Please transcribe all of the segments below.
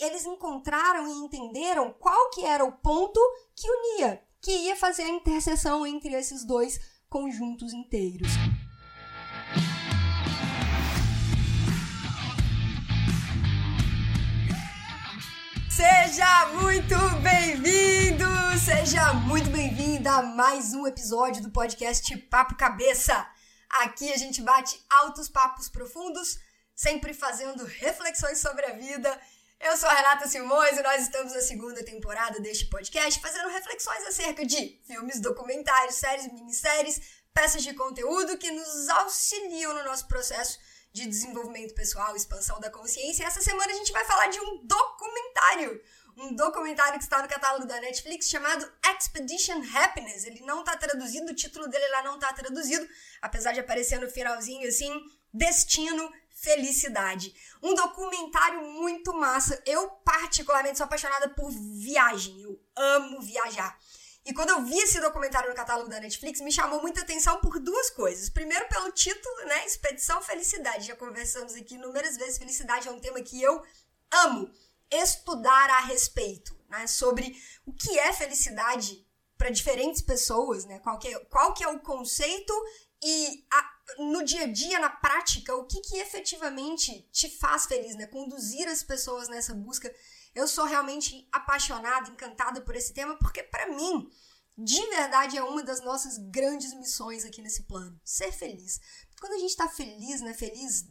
eles encontraram e entenderam qual que era o ponto que unia, que ia fazer a interseção entre esses dois conjuntos inteiros. Seja muito bem-vindo, seja muito bem-vinda a mais um episódio do podcast Papo Cabeça. Aqui a gente bate altos papos profundos, sempre fazendo reflexões sobre a vida. Eu sou a Renata Simões e nós estamos na segunda temporada deste podcast fazendo reflexões acerca de filmes, documentários, séries, minisséries, peças de conteúdo que nos auxiliam no nosso processo de desenvolvimento pessoal, expansão da consciência. E essa semana a gente vai falar de um documentário. Um documentário que está no catálogo da Netflix chamado Expedition Happiness. Ele não está traduzido, o título dele lá não está traduzido, apesar de aparecer no finalzinho assim: Destino, Felicidade. Um documentário muito massa. Eu, particularmente, sou apaixonada por viagem. Eu amo viajar. E quando eu vi esse documentário no catálogo da Netflix, me chamou muita atenção por duas coisas. Primeiro, pelo título, né? Expedição Felicidade. Já conversamos aqui inúmeras vezes. Felicidade é um tema que eu amo estudar a respeito, né? Sobre o que é felicidade para diferentes pessoas, né? Qual que é, qual que é o conceito e a, no dia a dia, na prática, o que, que efetivamente te faz feliz, né? Conduzir as pessoas nessa busca eu sou realmente apaixonada, encantada por esse tema, porque para mim, de verdade, é uma das nossas grandes missões aqui nesse plano. Ser feliz. Quando a gente está feliz, né? Feliz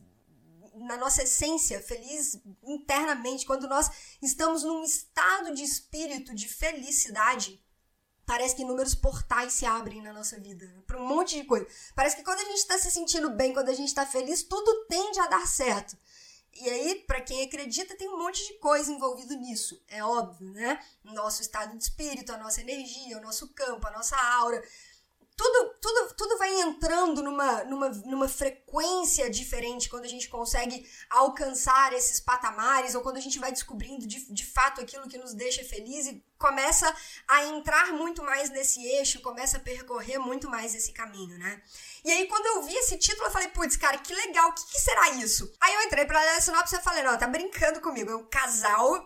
na nossa essência, feliz internamente, quando nós estamos num estado de espírito de felicidade, parece que inúmeros portais se abrem na nossa vida, né? para um monte de coisa. Parece que quando a gente está se sentindo bem, quando a gente está feliz, tudo tende a dar certo. E aí, para quem acredita, tem um monte de coisa envolvido nisso, é óbvio, né? Nosso estado de espírito, a nossa energia, o nosso campo, a nossa aura, tudo, tudo, tudo vai entrando numa, numa, numa frequência diferente quando a gente consegue alcançar esses patamares ou quando a gente vai descobrindo de, de fato aquilo que nos deixa feliz e começa a entrar muito mais nesse eixo, começa a percorrer muito mais esse caminho, né? E aí, quando eu vi esse título, eu falei, putz, cara, que legal, o que, que, será isso? Aí eu entrei pra ler a sinopse e falei, não, tá brincando comigo. É um casal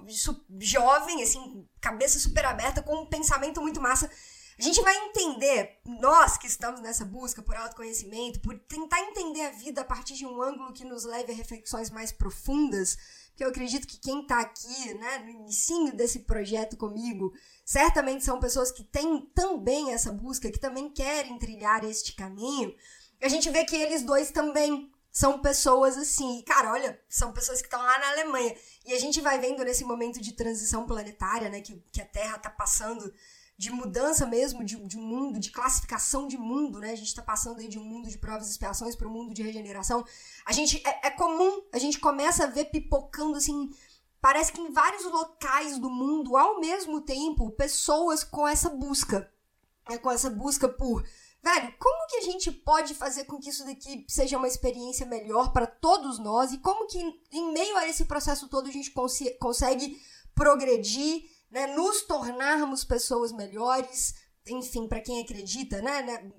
jovem, assim, cabeça super aberta, com um pensamento muito massa a gente vai entender, nós que estamos nessa busca por autoconhecimento, por tentar entender a vida a partir de um ângulo que nos leve a reflexões mais profundas, que eu acredito que quem está aqui, né, no início desse projeto comigo, certamente são pessoas que têm também essa busca, que também querem trilhar este caminho. A gente vê que eles dois também são pessoas assim, cara, olha, são pessoas que estão lá na Alemanha. E a gente vai vendo nesse momento de transição planetária, né, que, que a Terra está passando de mudança mesmo de, de mundo, de classificação de mundo, né? A gente está passando aí de um mundo de provas e expiações para um mundo de regeneração. A gente é, é, comum, a gente começa a ver pipocando assim, parece que em vários locais do mundo ao mesmo tempo, pessoas com essa busca, né? com essa busca por Velho, como que a gente pode fazer com que isso daqui seja uma experiência melhor para todos nós e como que em meio a esse processo todo a gente cons consegue progredir né, nos tornarmos pessoas melhores, enfim, para quem acredita, né, né,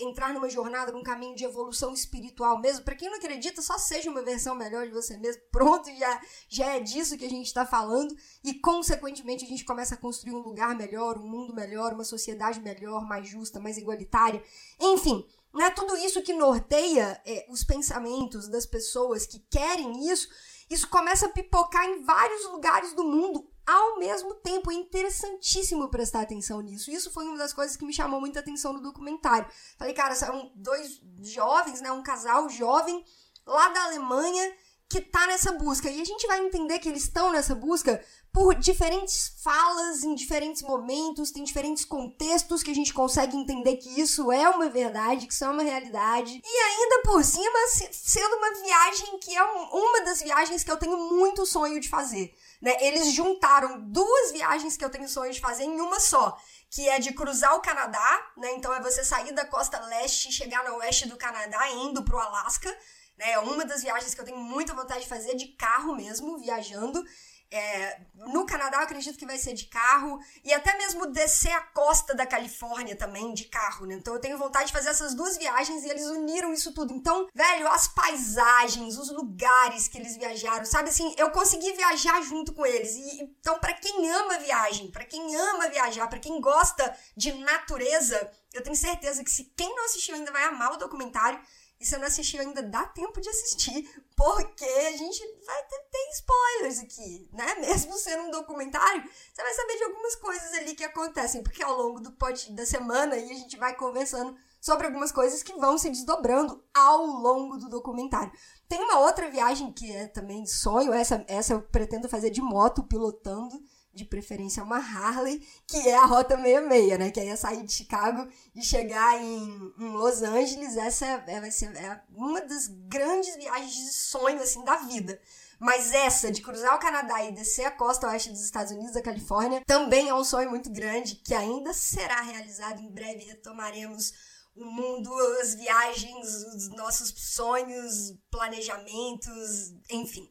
entrar numa jornada, num caminho de evolução espiritual mesmo. Para quem não acredita, só seja uma versão melhor de você mesmo. Pronto, já, já é disso que a gente está falando. E, consequentemente, a gente começa a construir um lugar melhor, um mundo melhor, uma sociedade melhor, mais justa, mais igualitária. Enfim, né, tudo isso que norteia é, os pensamentos das pessoas que querem isso, isso começa a pipocar em vários lugares do mundo ao mesmo tempo. É interessantíssimo prestar atenção nisso. Isso foi uma das coisas que me chamou muita atenção no documentário. Falei, cara, são dois jovens, né? Um casal jovem lá da Alemanha que tá nessa busca. E a gente vai entender que eles estão nessa busca por diferentes falas em diferentes momentos, tem diferentes contextos que a gente consegue entender que isso é uma verdade, que isso é uma realidade. E ainda por cima, sendo uma viagem que é uma das viagens que eu tenho muito sonho de fazer. Né? Eles juntaram duas viagens que eu tenho sonho de fazer em uma só, que é de cruzar o Canadá, né? Então é você sair da costa leste e chegar no oeste do Canadá, indo pro Alasca. Né? É uma das viagens que eu tenho muita vontade de fazer de carro mesmo, viajando. É, no Canadá eu acredito que vai ser de carro e até mesmo descer a costa da Califórnia também de carro, né? Então eu tenho vontade de fazer essas duas viagens e eles uniram isso tudo. Então, velho, as paisagens, os lugares que eles viajaram, sabe assim, eu consegui viajar junto com eles. E então para quem ama viagem, para quem ama viajar, para quem gosta de natureza, eu tenho certeza que se quem não assistiu ainda vai amar o documentário. E se não assistiu ainda, dá tempo de assistir, porque a gente vai ter, ter, spoilers aqui, né? Mesmo sendo um documentário, você vai saber de algumas coisas ali que acontecem, porque ao longo do pod, da semana aí a gente vai conversando sobre algumas coisas que vão se desdobrando ao longo do documentário. Tem uma outra viagem que é também sonho, essa, essa eu pretendo fazer de moto, pilotando de preferência uma Harley, que é a Rota 66, né? Que aí é sair de Chicago e chegar em, em Los Angeles. Essa é, vai ser é uma das grandes viagens de sonho, assim, da vida. Mas essa de cruzar o Canadá e descer a costa oeste dos Estados Unidos, da Califórnia, também é um sonho muito grande que ainda será realizado. Em breve retomaremos o mundo, as viagens, os nossos sonhos, planejamentos, enfim.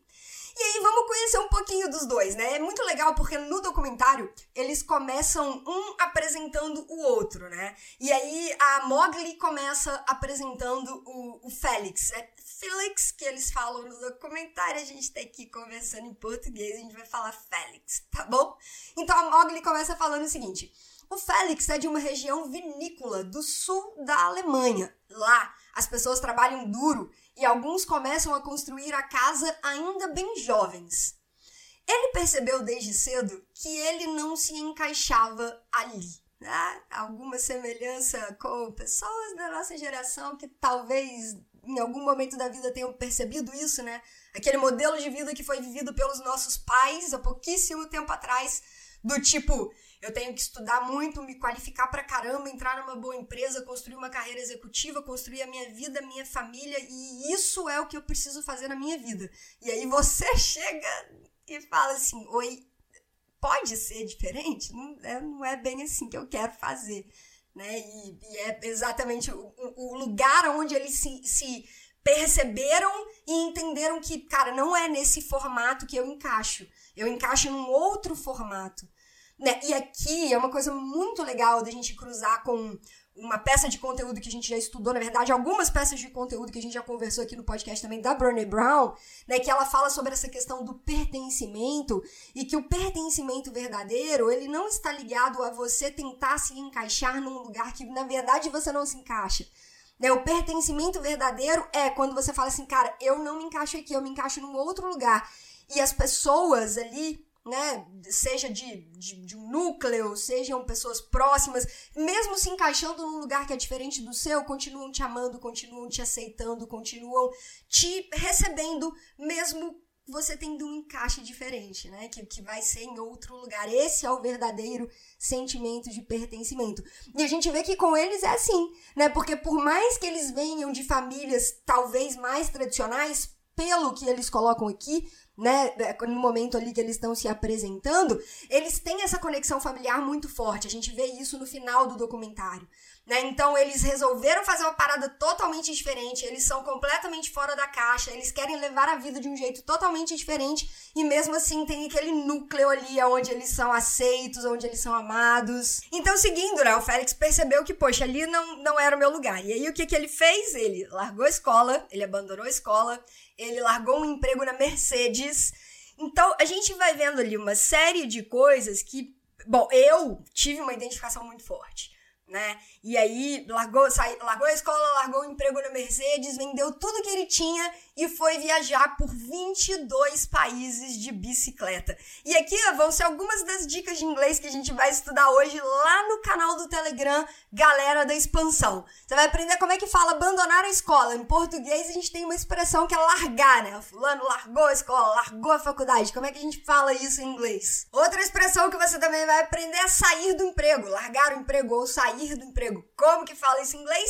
E aí vamos conhecer um pouquinho dos dois, né? É muito legal porque no documentário eles começam um apresentando o outro, né? E aí a Mogli começa apresentando o, o Félix. É Felix que eles falam no documentário, a gente tá aqui conversando em português, a gente vai falar Félix, tá bom? Então a Mogli começa falando o seguinte: o Félix é de uma região vinícola do sul da Alemanha. Lá, as pessoas trabalham duro e alguns começam a construir a casa ainda bem jovens. Ele percebeu desde cedo que ele não se encaixava ali. Né? Alguma semelhança com pessoas da nossa geração que talvez em algum momento da vida tenham percebido isso, né? Aquele modelo de vida que foi vivido pelos nossos pais há pouquíssimo tempo atrás, do tipo, eu tenho que estudar muito, me qualificar pra caramba, entrar numa boa empresa, construir uma carreira executiva, construir a minha vida, a minha família, e isso é o que eu preciso fazer na minha vida. E aí você chega e fala assim: Oi, pode ser diferente? Não é, não é bem assim que eu quero fazer. Né? E, e é exatamente o, o, lugar onde eles se, se perceberam e entenderam que, cara, não é nesse formato que eu encaixo. Eu encaixo em um outro formato. Né? E aqui é uma coisa muito legal da gente cruzar com uma peça de conteúdo que a gente já estudou, na verdade, algumas peças de conteúdo que a gente já conversou aqui no podcast também da Brené Brown, né, que ela fala sobre essa questão do pertencimento e que o pertencimento verdadeiro, ele não está ligado a você tentar se encaixar num lugar que na verdade você não se encaixa. Né, o pertencimento verdadeiro é quando você fala assim, cara, eu não me encaixo aqui, eu me encaixo num outro lugar. E as pessoas ali né, seja de, de, de, um núcleo, sejam pessoas próximas, mesmo se encaixando num lugar que é diferente do seu, continuam te amando, continuam te aceitando, continuam te recebendo, mesmo você tendo um encaixe diferente, né, que, que vai ser em outro lugar. Esse é o verdadeiro sentimento de pertencimento. E a gente vê que com eles é assim, né, porque por mais que eles venham de famílias talvez mais tradicionais, pelo que eles colocam aqui, né, é, no momento ali que eles estão se apresentando, eles têm essa conexão familiar muito forte. A gente vê isso no final do documentário. Né? Então eles resolveram fazer uma parada totalmente diferente, eles são completamente fora da caixa, eles querem levar a vida de um jeito totalmente diferente e mesmo assim tem aquele núcleo ali onde eles são aceitos, onde eles são amados. Então, seguindo, né, o Félix percebeu que, poxa, ali não, não era o meu lugar. E aí o que, que ele fez? Ele largou a escola, ele abandonou a escola, ele largou um emprego na Mercedes. Então, a gente vai vendo ali uma série de coisas que, bom, eu tive uma identificação muito forte né? E aí largou, sai, largou a escola, largou o emprego na Mercedes, vendeu tudo que ele tinha e foi viajar por 22 países de bicicleta. E aqui vão ser algumas das dicas de inglês que a gente vai estudar hoje lá no canal do Telegram, Galera da Expansão. Você vai aprender como é que fala abandonar a escola. Em português a gente tem uma expressão que é largar, né? Fulano largou a escola, largou a faculdade. Como é que a gente fala isso em inglês? Outra expressão que você também vai aprender é sair do emprego, largar o emprego ou sair do emprego. Como que fala isso em inglês?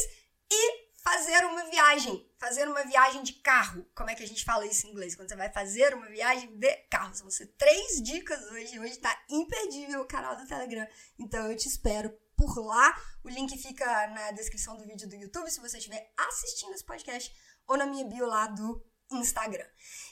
E fazer uma viagem. Fazer uma viagem de carro. Como é que a gente fala isso em inglês? Quando você vai fazer uma viagem de carro. São você três dicas hoje. Hoje tá imperdível o canal do Telegram. Então eu te espero por lá. O link fica na descrição do vídeo do YouTube se você estiver assistindo esse podcast ou na minha bio lá do Instagram.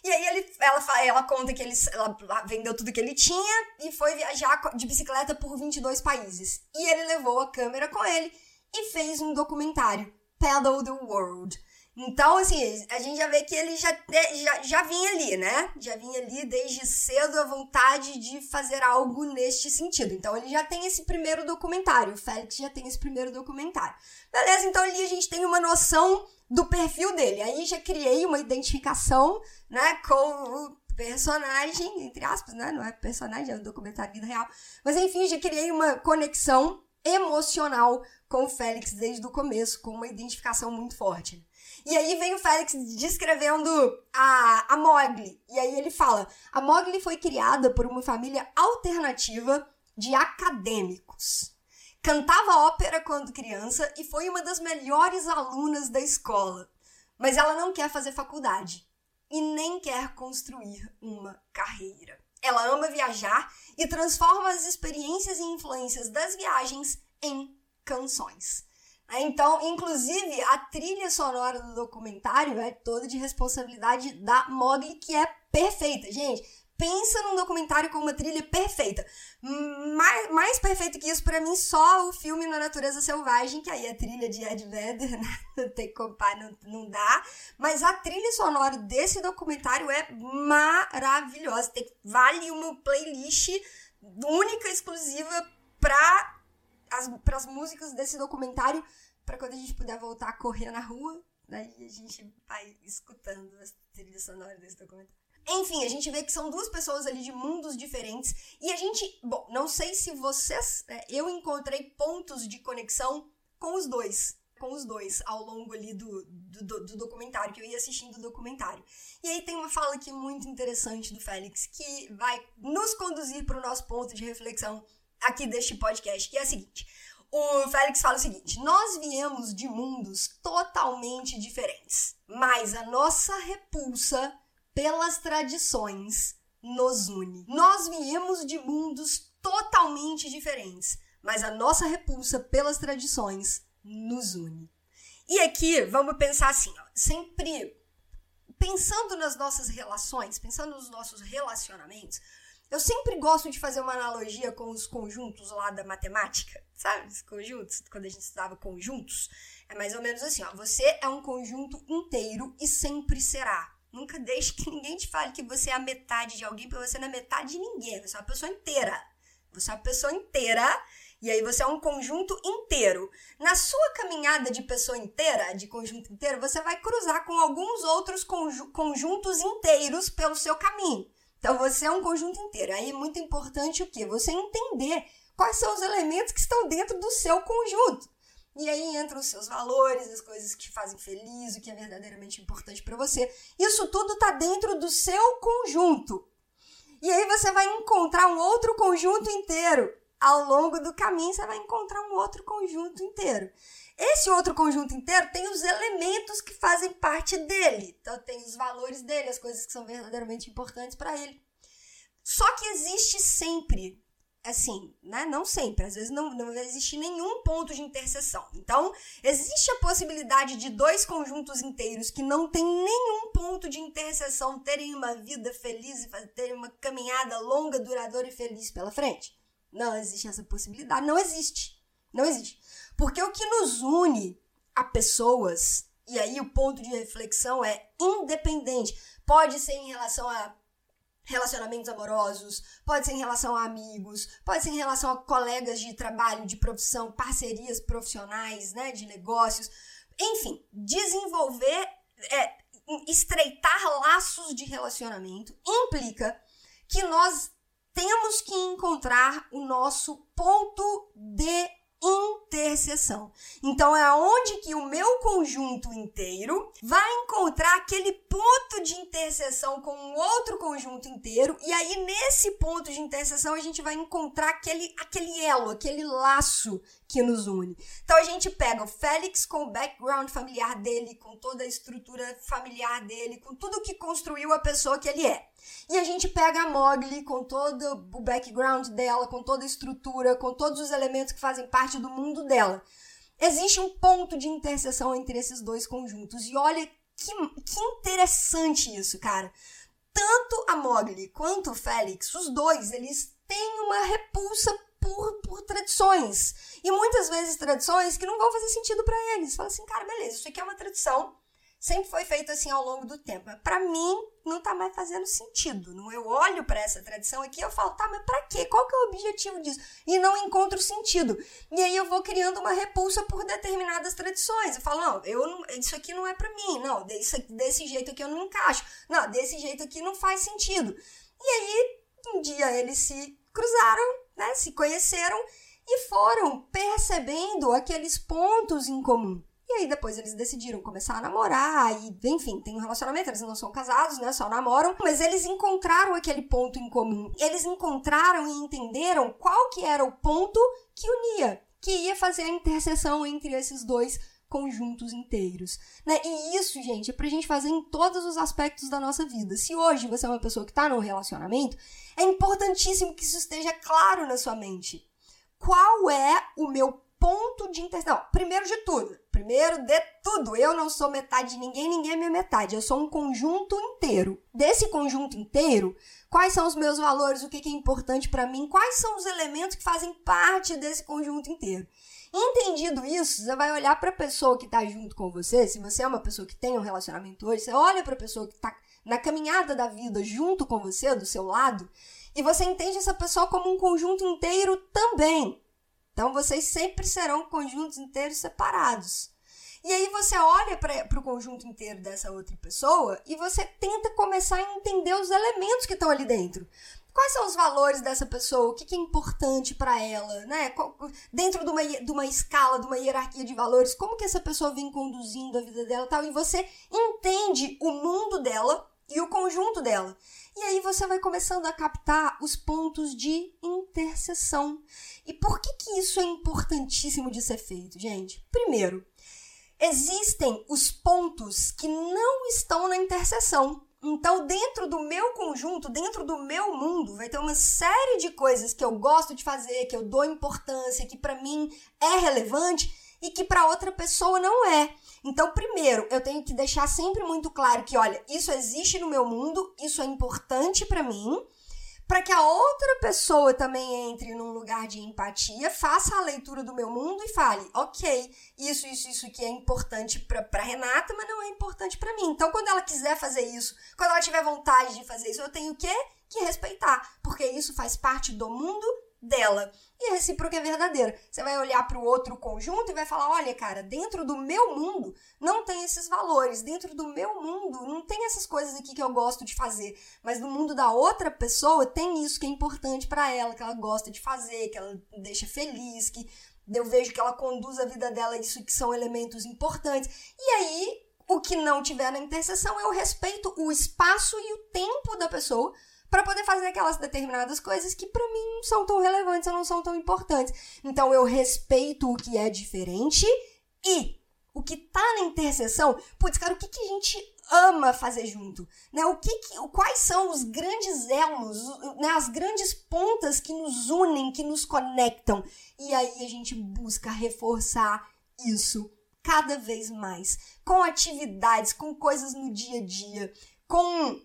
E aí ele, ela, ela conta que ele, ela vendeu tudo que ele tinha e foi viajar de bicicleta por 22 países. E ele levou a câmera com ele e fez um documentário, Pedal the World. Então, assim, a gente já vê que ele já, já, já vinha ali, né? Já vinha ali desde cedo a vontade de fazer algo neste sentido. Então, ele já tem esse primeiro documentário. O Félix já tem esse primeiro documentário. Beleza, então ali a gente tem uma noção do perfil dele. Aí já criei uma identificação, né, com o personagem, entre aspas, né? Não é personagem, é um documentário vida real. Mas enfim, já criei uma conexão emocional com o Félix desde o começo, com uma identificação muito forte. E aí vem o Félix descrevendo a, a Mogli. E aí ele fala: a Mogli foi criada por uma família alternativa de acadêmicos. Cantava ópera quando criança e foi uma das melhores alunas da escola. Mas ela não quer fazer faculdade e nem quer construir uma carreira. Ela ama viajar e transforma as experiências e influências das viagens em canções. Então, inclusive, a trilha sonora do documentário é toda de responsabilidade da Mogli, que é perfeita. Gente, pensa num documentário com uma trilha perfeita. Mais, mais perfeito que isso, para mim, só o filme Na Natureza Selvagem, que aí a trilha de Ed Vedder, né? não tem como não, não dá. Mas a trilha sonora desse documentário é maravilhosa. Tem, vale uma playlist única, exclusiva para as músicas desse documentário para quando a gente puder voltar a correr na rua, daí a gente vai escutando as trilhas sonoras desse documentário. Enfim, a gente vê que são duas pessoas ali de mundos diferentes e a gente, bom, não sei se vocês, é, eu encontrei pontos de conexão com os dois, com os dois ao longo ali do, do, do, documentário, que eu ia assistindo o documentário. E aí tem uma fala aqui muito interessante do Félix que vai nos conduzir para o nosso ponto de reflexão aqui deste podcast, que é a seguinte: o Félix fala o seguinte: nós viemos de mundos totalmente diferentes, mas a nossa repulsa pelas tradições nos une. Nós viemos de mundos totalmente diferentes, mas a nossa repulsa pelas tradições nos une. E aqui vamos pensar assim, ó, sempre pensando nas nossas relações, pensando nos nossos relacionamentos, eu sempre gosto de fazer uma analogia com os conjuntos lá da matemática, sabe? Os conjuntos, quando a gente estudava conjuntos. É mais ou menos assim, ó. Você é um conjunto inteiro e sempre será. Nunca deixe que ninguém te fale que você é a metade de alguém, porque você não é metade de ninguém. Você é uma pessoa inteira. Você é uma pessoa inteira e aí você é um conjunto inteiro. Na sua caminhada de pessoa inteira, de conjunto inteiro, você vai cruzar com alguns outros conjuntos inteiros pelo seu caminho. Então você é um conjunto inteiro. Aí é muito importante o quê? Você entender quais são os elementos que estão dentro do seu conjunto. E aí entram os seus valores, as coisas que te fazem feliz, o que é verdadeiramente importante para você. Isso tudo está dentro do seu conjunto. E aí você vai encontrar um outro conjunto inteiro. Ao longo do caminho você vai encontrar um outro conjunto inteiro. Esse outro conjunto inteiro tem os elementos que fazem parte dele. Então, tem os valores dele, as coisas que são verdadeiramente importantes para ele. Só que existe sempre, assim, né? Não sempre, às vezes não, não existe nenhum ponto de interseção. Então, existe a possibilidade de dois conjuntos inteiros que não têm nenhum ponto de interseção terem uma vida feliz e terem uma caminhada longa, duradoura e feliz pela frente. Não existe essa possibilidade, não existe. Não existe. Porque o que nos une a pessoas, e aí o ponto de reflexão é independente. Pode ser em relação a relacionamentos amorosos, pode ser em relação a amigos, pode ser em relação a colegas de trabalho, de profissão, parcerias profissionais, né, de negócios. Enfim, desenvolver, é, estreitar laços de relacionamento implica que nós temos que encontrar o nosso ponto de interseção. Então é onde que o meu conjunto inteiro vai encontrar aquele ponto de interseção com um outro conjunto inteiro e aí nesse ponto de interseção a gente vai encontrar aquele aquele elo, aquele laço que nos une. Então a gente pega o Félix com o background familiar dele, com toda a estrutura familiar dele, com tudo que construiu a pessoa que ele é. E a gente pega a Mogli com todo o background dela, com toda a estrutura, com todos os elementos que fazem parte do mundo dela. Existe um ponto de interseção entre esses dois conjuntos. E olha que, que interessante isso, cara. Tanto a Mogli quanto o Félix, os dois, eles têm uma repulsa por, por tradições. E muitas vezes tradições que não vão fazer sentido para eles. Fala assim, cara, beleza, isso aqui é uma tradição sempre foi feito assim ao longo do tempo. Para mim, não tá mais fazendo sentido. Não eu olho para essa tradição aqui e eu falo, tá, mas para quê? Qual que é o objetivo disso? E não encontro sentido. E aí eu vou criando uma repulsa por determinadas tradições. Eu falo, não, eu não, isso aqui não é para mim. Não, desse, desse jeito aqui eu não encaixo. Não, desse jeito aqui não faz sentido. E aí, um dia eles se cruzaram, né? Se conheceram e foram percebendo aqueles pontos em comum. E aí depois eles decidiram começar a namorar e, enfim, tem um relacionamento, eles não são casados, né? Só namoram, mas eles encontraram aquele ponto em comum. Eles encontraram e entenderam qual que era o ponto que unia, que ia fazer a interseção entre esses dois conjuntos inteiros, né? E isso, gente, é pra gente fazer em todos os aspectos da nossa vida. Se hoje você é uma pessoa que tá num relacionamento, é importantíssimo que isso esteja claro na sua mente. Qual é o meu ponto de interseção? Primeiro de tudo, Primeiro de tudo, eu não sou metade de ninguém, ninguém é minha metade. Eu sou um conjunto inteiro. Desse conjunto inteiro, quais são os meus valores, o que é importante para mim, quais são os elementos que fazem parte desse conjunto inteiro. Entendido isso, você vai olhar para a pessoa que está junto com você. Se você é uma pessoa que tem um relacionamento hoje, você olha para a pessoa que está na caminhada da vida junto com você, do seu lado, e você entende essa pessoa como um conjunto inteiro também. Então vocês sempre serão conjuntos inteiros separados. E aí você olha para o conjunto inteiro dessa outra pessoa e você tenta começar a entender os elementos que estão ali dentro. Quais são os valores dessa pessoa? O que, que é importante para ela? Né? Dentro de uma, de uma escala, de uma hierarquia de valores, como que essa pessoa vem conduzindo a vida dela tal? E você entende o mundo dela e o conjunto dela. E aí você vai começando a captar os pontos de interseção. E por que, que isso é importantíssimo de ser feito, gente? Primeiro, existem os pontos que não estão na interseção. Então, dentro do meu conjunto, dentro do meu mundo, vai ter uma série de coisas que eu gosto de fazer, que eu dou importância, que para mim é relevante e que para outra pessoa não é. Então, primeiro, eu tenho que deixar sempre muito claro que, olha, isso existe no meu mundo, isso é importante para mim, para que a outra pessoa também entre num lugar de empatia, faça a leitura do meu mundo e fale, ok, isso, isso, isso que é importante para Renata, mas não é importante para mim. Então, quando ela quiser fazer isso, quando ela tiver vontade de fazer isso, eu tenho que que respeitar, porque isso faz parte do mundo dela. E a recíproca é verdadeira. Você vai olhar para o outro conjunto e vai falar: olha, cara, dentro do meu mundo não tem esses valores. Dentro do meu mundo não tem essas coisas aqui que eu gosto de fazer. Mas no mundo da outra pessoa tem isso que é importante para ela, que ela gosta de fazer, que ela deixa feliz, que eu vejo que ela conduz a vida dela, isso que são elementos importantes. E aí, o que não tiver na interseção, eu respeito o espaço e o tempo da pessoa para poder fazer aquelas determinadas coisas que para mim não são tão relevantes ou não são tão importantes. Então eu respeito o que é diferente e o que tá na interseção, putz, cara, o que, que a gente ama fazer junto, né? O que, que quais são os grandes elos, né? As grandes pontas que nos unem, que nos conectam. E aí a gente busca reforçar isso cada vez mais, com atividades, com coisas no dia a dia, com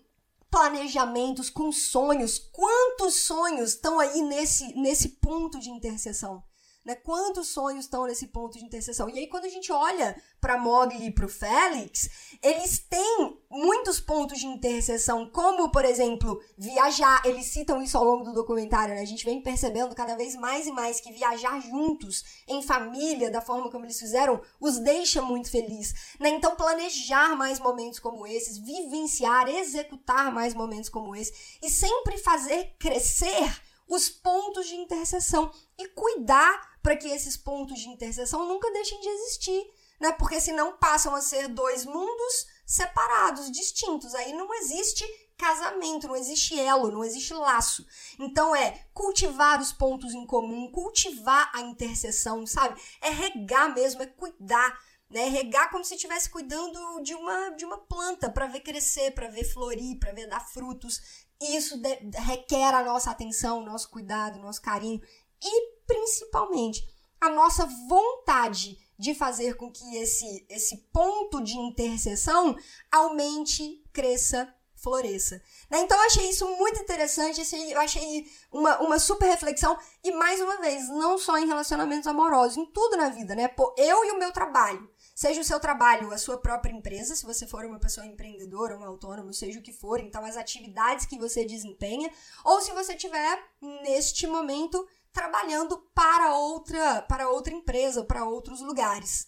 planejamentos, com sonhos. Quantos sonhos estão aí nesse, nesse ponto de interseção? Né? Quantos sonhos estão nesse ponto de interseção? E aí, quando a gente olha para Mogli e para o Félix, eles têm muitos pontos de interseção, como, por exemplo, viajar. Eles citam isso ao longo do documentário, né? A gente vem percebendo cada vez mais e mais que viajar juntos, em família, da forma como eles fizeram, os deixa muito feliz. Né? Então, planejar mais momentos como esses, vivenciar, executar mais momentos como esse, e sempre fazer crescer os pontos de interseção e cuidar para que esses pontos de interseção nunca deixem de existir, né? Porque senão passam a ser dois mundos separados, distintos. Aí não existe casamento, não existe elo, não existe laço. Então é cultivar os pontos em comum, cultivar a interseção, sabe? É regar mesmo, é cuidar, né? Regar como se estivesse cuidando de uma de uma planta para ver crescer, para ver florir, para ver dar frutos. Isso requer a nossa atenção, nosso cuidado, nosso carinho e principalmente a nossa vontade de fazer com que esse, esse ponto de interseção aumente, cresça, floresça. Né? Então eu achei isso muito interessante, eu achei uma, uma super reflexão, e mais uma vez, não só em relacionamentos amorosos, em tudo na vida, né? Pô, eu e o meu trabalho. Seja o seu trabalho, a sua própria empresa, se você for uma pessoa empreendedora, um autônomo, seja o que for, então as atividades que você desempenha, ou se você estiver neste momento trabalhando para outra, para outra empresa, para outros lugares,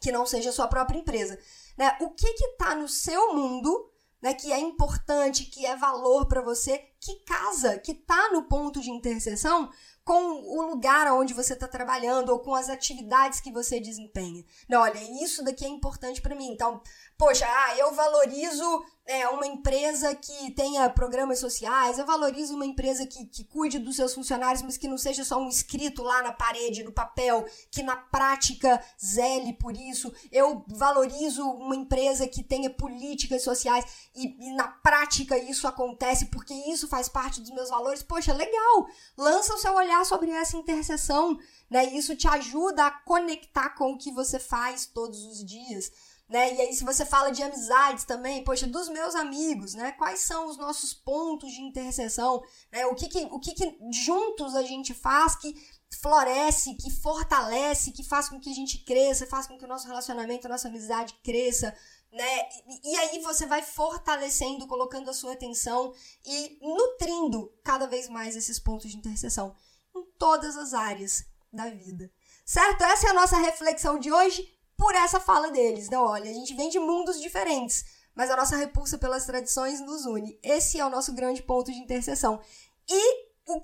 que não seja a sua própria empresa. Né? O que está no seu mundo né, que é importante, que é valor para você, que casa, que está no ponto de interseção com o lugar onde você está trabalhando ou com as atividades que você desempenha. Não, olha, isso daqui é importante para mim. Então, poxa, ah, eu valorizo é, uma empresa que tenha programas sociais, eu valorizo uma empresa que, que cuide dos seus funcionários, mas que não seja só um escrito lá na parede, no papel, que na prática zele por isso. Eu valorizo uma empresa que tenha políticas sociais e, e na prática isso acontece porque isso faz parte dos meus valores. Poxa, legal! Lança o seu olhar sobre essa interseção, né? Isso te ajuda a conectar com o que você faz todos os dias né? E aí, se você fala de amizades também, poxa, dos meus amigos, né? Quais são os nossos pontos de interseção, né? O que que, o que, que juntos a gente faz que floresce, que fortalece, que faz com que a gente cresça, faz com que o nosso relacionamento, a nossa amizade cresça, né? E, e aí você vai fortalecendo, colocando a sua atenção e nutrindo cada vez mais esses pontos de interseção em todas as áreas da vida. Certo? Essa é a nossa reflexão de hoje por essa fala deles. Então, olha, a gente vem de mundos diferentes, mas a nossa repulsa pelas tradições nos une. Esse é o nosso grande ponto de interseção. E um,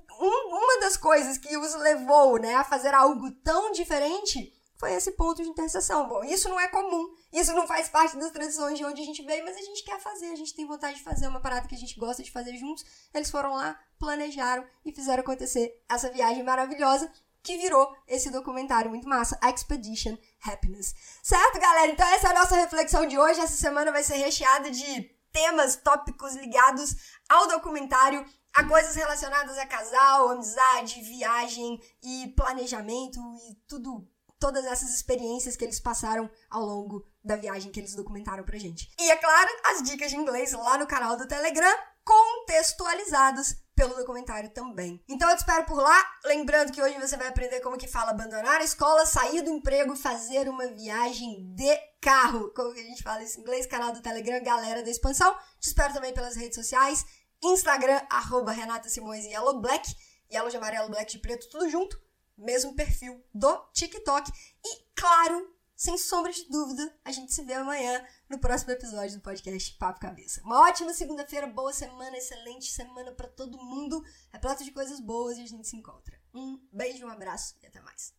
uma das coisas que os levou né, a fazer algo tão diferente foi esse ponto de interseção. Bom, isso não é comum, isso não faz parte das tradições de onde a gente veio, mas a gente quer fazer, a gente tem vontade de fazer uma parada que a gente gosta de fazer juntos. Eles foram lá, planejaram e fizeram acontecer essa viagem maravilhosa que virou esse documentário muito massa, Expedition Happiness. Certo, galera? Então essa é a nossa reflexão de hoje. Essa semana vai ser recheada de temas, tópicos ligados ao documentário, a coisas relacionadas a casal, amizade, viagem e planejamento e tudo, todas essas experiências que eles passaram ao longo da viagem que eles documentaram pra gente. E é claro, as dicas de inglês lá no canal do Telegram, contextualizadas pelo documentário também. Então eu te espero por lá. Lembrando que hoje você vai aprender como que fala abandonar a escola, sair do emprego, fazer uma viagem de carro. Como que a gente fala isso em inglês, canal do Telegram, galera da expansão. Te espero também pelas redes sociais, Instagram, arroba Renata Simões e Yellow Black, Yellow de amarelo, Black de preto, tudo junto. Mesmo perfil do TikTok. E, claro, sem sombra de dúvida, a gente se vê amanhã no próximo episódio do podcast Papo Cabeça. Uma ótima segunda-feira, boa semana, excelente semana para todo mundo, repleta de coisas boas e a gente se encontra. Um beijo, um abraço e até mais.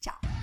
Tchau!